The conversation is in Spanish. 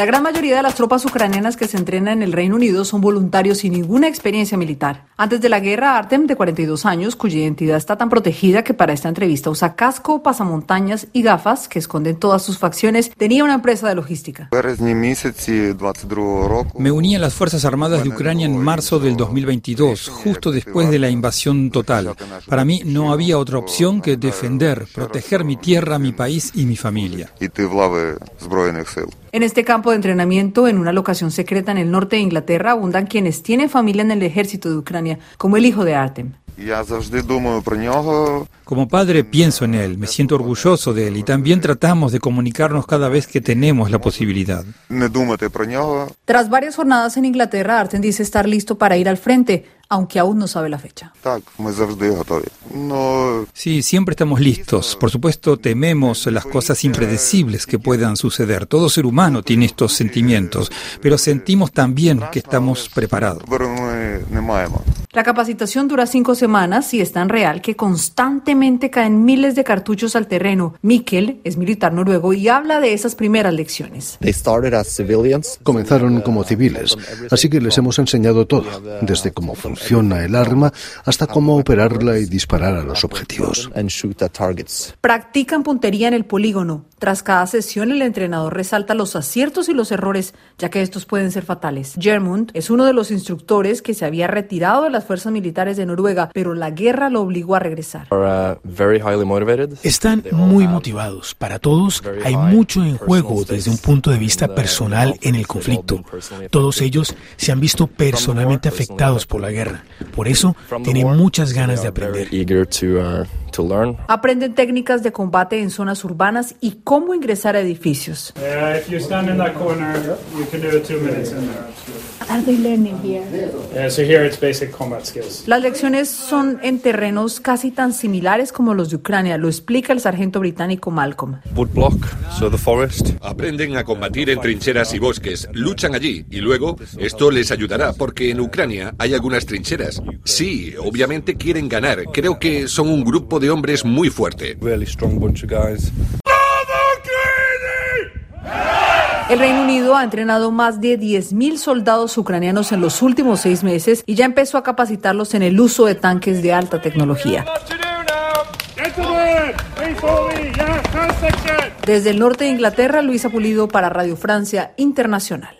La gran mayoría de las tropas ucranianas que se entrenan en el Reino Unido son voluntarios sin ninguna experiencia militar. Antes de la guerra, Artem, de 42 años, cuya identidad está tan protegida que para esta entrevista usa casco, pasamontañas y gafas que esconden todas sus facciones, tenía una empresa de logística. Me uní a las Fuerzas Armadas de Ucrania en marzo del 2022, justo después de la invasión total. Para mí no había otra opción que defender, proteger mi tierra, mi país y mi familia. En este campo de entrenamiento, en una locación secreta en el norte de Inglaterra, abundan quienes tienen familia en el ejército de Ucrania, como el hijo de Artem. Como padre pienso en él, me siento orgulloso de él y también tratamos de comunicarnos cada vez que tenemos la posibilidad. Tras varias jornadas en Inglaterra, Artem dice estar listo para ir al frente, aunque aún no sabe la fecha. Sí, siempre estamos listos. Por supuesto, tememos las cosas impredecibles que puedan suceder. Todo ser humano tiene estos sentimientos, pero sentimos también que estamos preparados. La capacitación dura cinco semanas y es tan real que constantemente caen miles de cartuchos al terreno. Mikkel es militar noruego y habla de esas primeras lecciones. Comenzaron como civiles, así que les hemos enseñado todo, desde cómo funciona el arma hasta cómo operarla y disparar a los objetivos. Practican puntería en el polígono. Tras cada sesión, el entrenador resalta los aciertos y los errores, ya que estos pueden ser fatales. Germund es uno de los instructores que se había retirado de las fuerzas militares de Noruega, pero la guerra lo obligó a regresar. Están muy motivados. Para todos hay mucho en juego desde un punto de vista personal en el conflicto. Todos ellos se han visto personalmente afectados por la guerra. Por eso tienen muchas ganas de aprender. Aprenden técnicas de combate en zonas urbanas y cómo ingresar a edificios. Las lecciones son en terrenos casi tan similares como los de Ucrania, lo explica el sargento británico Malcolm. Aprenden a combatir en trincheras y bosques, luchan allí y luego esto les ayudará porque en Ucrania hay algunas trincheras. Sí, obviamente quieren ganar. Creo que son un grupo de hombres muy fuerte. El Reino Unido ha entrenado más de 10.000 soldados ucranianos en los últimos seis meses y ya empezó a capacitarlos en el uso de tanques de alta tecnología. Desde el norte de Inglaterra, Luisa Pulido para Radio Francia Internacional.